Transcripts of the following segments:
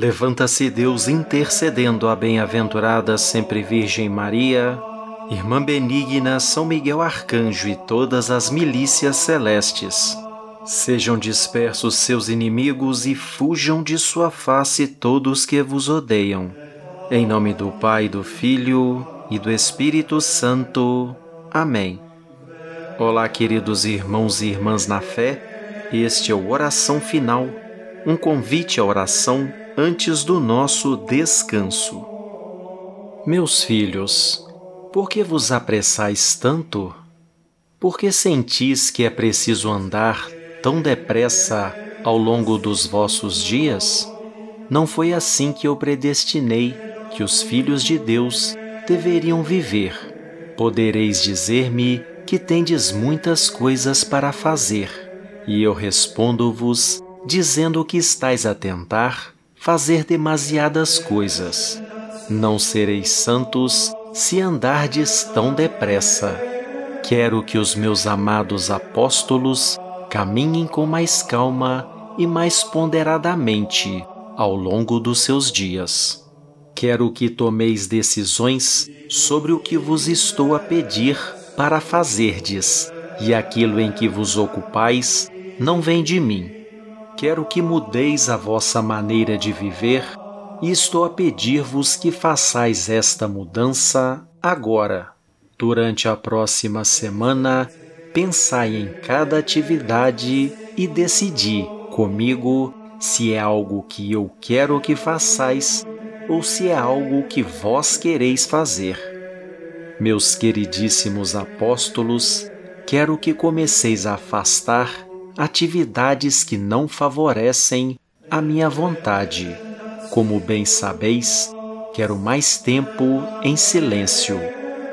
Levanta-se Deus intercedendo a bem-aventurada sempre Virgem Maria, Irmã Benigna, São Miguel Arcanjo e todas as milícias celestes. Sejam dispersos seus inimigos e fujam de sua face todos que vos odeiam. Em nome do Pai, do Filho e do Espírito Santo. Amém. Olá, queridos irmãos e irmãs na fé. Este é o Oração Final, um convite à oração antes do nosso descanso. Meus filhos, por que vos apressais tanto? Por que sentis que é preciso andar tão depressa ao longo dos vossos dias? Não foi assim que eu predestinei que os filhos de Deus deveriam viver. Podereis dizer-me que tendes muitas coisas para fazer, e eu respondo-vos dizendo que estais a tentar fazer demasiadas coisas. Não sereis santos se andardes tão depressa. Quero que os meus amados apóstolos caminhem com mais calma e mais ponderadamente ao longo dos seus dias. Quero que tomeis decisões sobre o que vos estou a pedir para fazerdes, e aquilo em que vos ocupais não vem de mim quero que mudeis a vossa maneira de viver e estou a pedir-vos que façais esta mudança agora. Durante a próxima semana, pensai em cada atividade e decidi comigo se é algo que eu quero que façais ou se é algo que vós quereis fazer. Meus queridíssimos apóstolos, quero que comeceis a afastar atividades que não favorecem a minha vontade. Como bem sabeis, quero mais tempo em silêncio.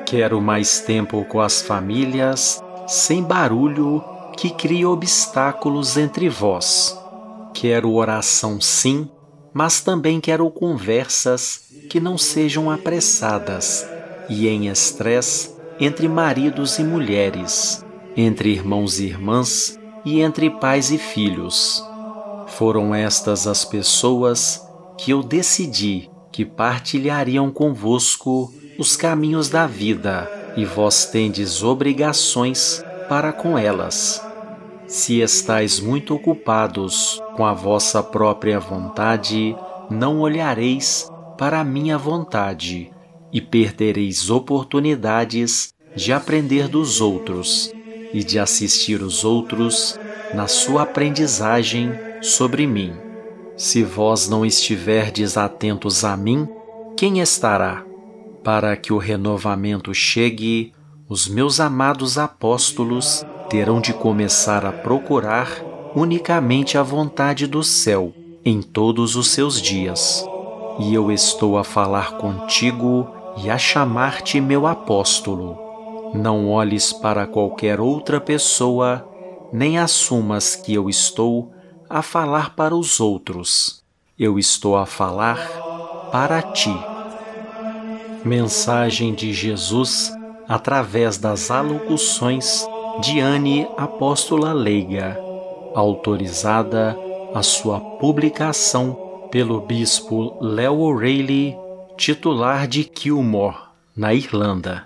Quero mais tempo com as famílias, sem barulho que cria obstáculos entre vós. Quero oração sim, mas também quero conversas que não sejam apressadas e em estresse entre maridos e mulheres, entre irmãos e irmãs e entre pais e filhos. Foram estas as pessoas que eu decidi que partilhariam convosco os caminhos da vida, e vós tendes obrigações para com elas. Se estáis muito ocupados com a vossa própria vontade, não olhareis para a minha vontade e perdereis oportunidades de aprender dos outros e de assistir os outros na sua aprendizagem sobre mim. Se vós não estiverdes atentos a mim, quem estará? Para que o renovamento chegue, os meus amados apóstolos terão de começar a procurar unicamente a vontade do céu em todos os seus dias. E eu estou a falar contigo e a chamar-te meu apóstolo não olhes para qualquer outra pessoa, nem assumas que eu estou a falar para os outros. Eu estou a falar para ti. Mensagem de Jesus através das alocuções de Anne Apóstola Leiga, autorizada a sua publicação pelo bispo Leo O'Reilly, titular de Kilmore, na Irlanda.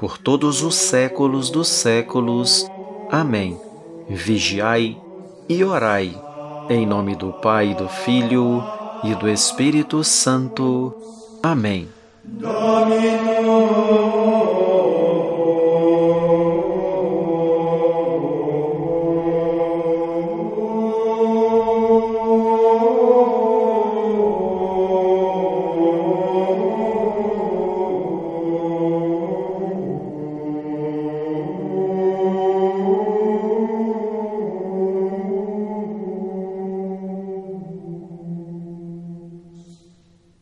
por todos os séculos dos séculos. Amém. Vigiai e orai, em nome do Pai, do Filho e do Espírito Santo. Amém. Domino